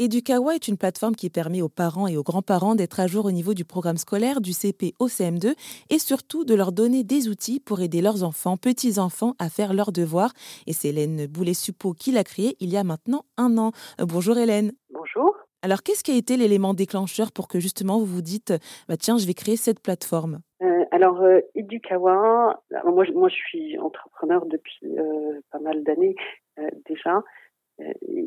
Educawa est une plateforme qui permet aux parents et aux grands-parents d'être à jour au niveau du programme scolaire du CP au CM2 et surtout de leur donner des outils pour aider leurs enfants, petits-enfants à faire leurs devoirs. Et c'est Hélène Boulet-Suppo qui l'a créé il y a maintenant un an. Euh, bonjour Hélène. Bonjour. Alors qu'est-ce qui a été l'élément déclencheur pour que justement vous vous dites bah tiens je vais créer cette plateforme? Euh, alors euh, Educawa, moi, moi je suis entrepreneur depuis pas mal d'années déjà.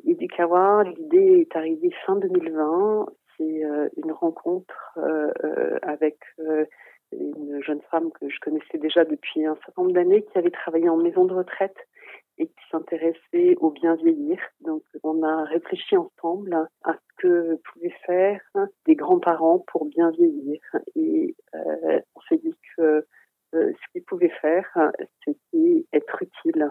Edukawa, l'idée est arrivée fin 2020. C'est euh, une rencontre euh, euh, avec une jeune femme que je connaissais déjà depuis un certain nombre d'années, qui avait travaillé en maison de retraite et qui s'intéressait au bien vieillir. Donc, on a réfléchi ensemble à ce que pouvaient faire des grands-parents pour bien vieillir. Et on s'est dit que ce qu'ils pouvaient faire, c'était être utile euh,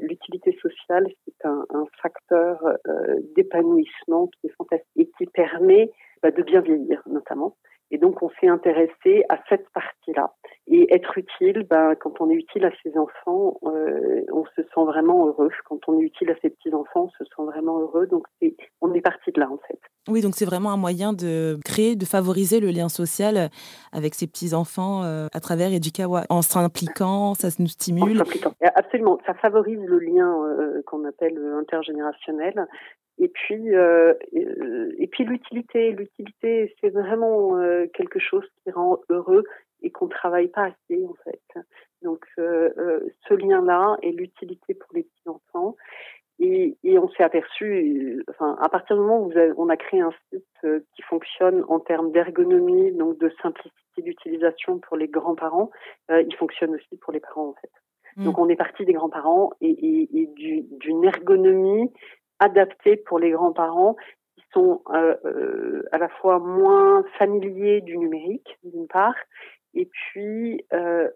l'utilité sociale, c'est un, un, facteur euh, d'épanouissement qui est fantastique et qui permet bah, de bien vieillir notamment. Et donc on s'est intéressé à cette partie-là. Et être utile, ben, quand on est utile à ses enfants, euh, on se sent vraiment heureux. Quand on est utile à ses petits-enfants, on se sent vraiment heureux. Donc c'est, on est parti de là en fait. Oui, donc c'est vraiment un moyen de créer, de favoriser le lien social avec ses petits-enfants euh, à travers Edukawa. En s'impliquant, ça nous stimule. Absolument, ça favorise le lien euh, qu'on appelle intergénérationnel. Et puis, euh, et puis l'utilité, l'utilité, c'est vraiment quelque chose qui rend heureux et qu'on travaille pas assez en fait. Donc, ce lien-là et l'utilité pour les petits enfants. Et, on s'est aperçu, enfin, à partir du moment où on a créé un site euh, qui fonctionne en termes d'ergonomie, donc de simplicité d'utilisation pour les grands-parents, euh, il fonctionne aussi pour les parents en fait. Mm. Donc on est parti des grands-parents et, et, et d'une ergonomie adaptée pour les grands-parents qui sont euh, euh à la fois moins familiers du numérique d'une part et puis euh,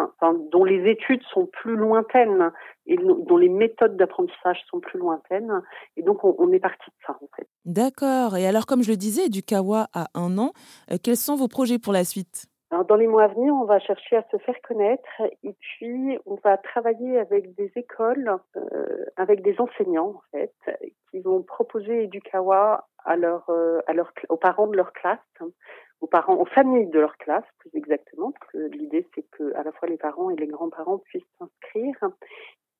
moins, enfin, dont les études sont plus lointaines et dont les méthodes d'apprentissage sont plus lointaines. Et donc, on, on est parti de ça, en fait. D'accord. Et alors, comme je le disais, du Kawa à un an, euh, quels sont vos projets pour la suite? Alors, dans les mois à venir, on va chercher à se faire connaître et puis on va travailler avec des écoles, euh, avec des enseignants en fait, qui vont proposer du kawa à leur, euh, à leur, aux parents de leur classe aux parents, aux familles de leur classe, plus exactement, parce que l'idée c'est que à la fois les parents et les grands-parents puissent s'inscrire.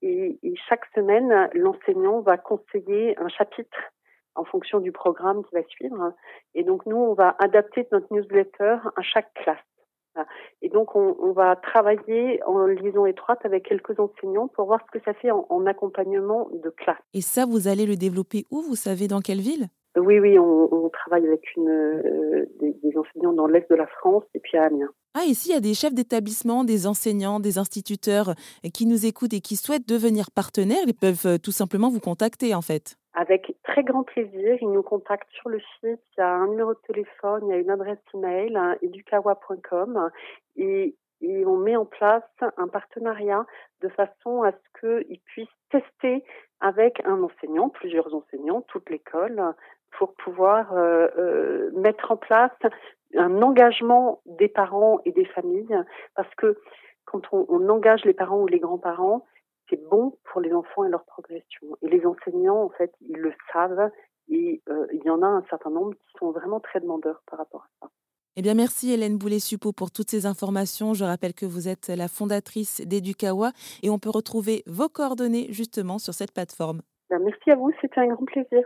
Et, chaque semaine, l'enseignant va conseiller un chapitre en fonction du programme qui va suivre. Et donc nous, on va adapter notre newsletter à chaque classe. Et donc, on, va travailler en liaison étroite avec quelques enseignants pour voir ce que ça fait en accompagnement de classe. Et ça, vous allez le développer où? Vous savez dans quelle ville? Oui, oui, on, on, travaille avec une, euh, des, des, enseignants dans l'Est de la France et puis à Amiens. Ah, ici, il y a des chefs d'établissement, des enseignants, des instituteurs qui nous écoutent et qui souhaitent devenir partenaires. Ils peuvent euh, tout simplement vous contacter, en fait. Avec très grand plaisir, ils nous contactent sur le site. Il y a un numéro de téléphone, il y a une adresse email, hein, edukawa.com. Et, et on met en place un partenariat de façon à ce qu'ils puissent tester avec un enseignant, plusieurs enseignants, toute l'école, pour pouvoir euh, euh, mettre en place un engagement des parents et des familles, parce que quand on, on engage les parents ou les grands-parents, c'est bon pour les enfants et leur progression. Et les enseignants, en fait, ils le savent, et euh, il y en a un certain nombre qui sont vraiment très demandeurs par rapport à ça. Eh bien, merci Hélène Boulet-Suppo pour toutes ces informations. Je rappelle que vous êtes la fondatrice d'Edukawa et on peut retrouver vos coordonnées justement sur cette plateforme. Ben, merci à vous, c'était un grand plaisir.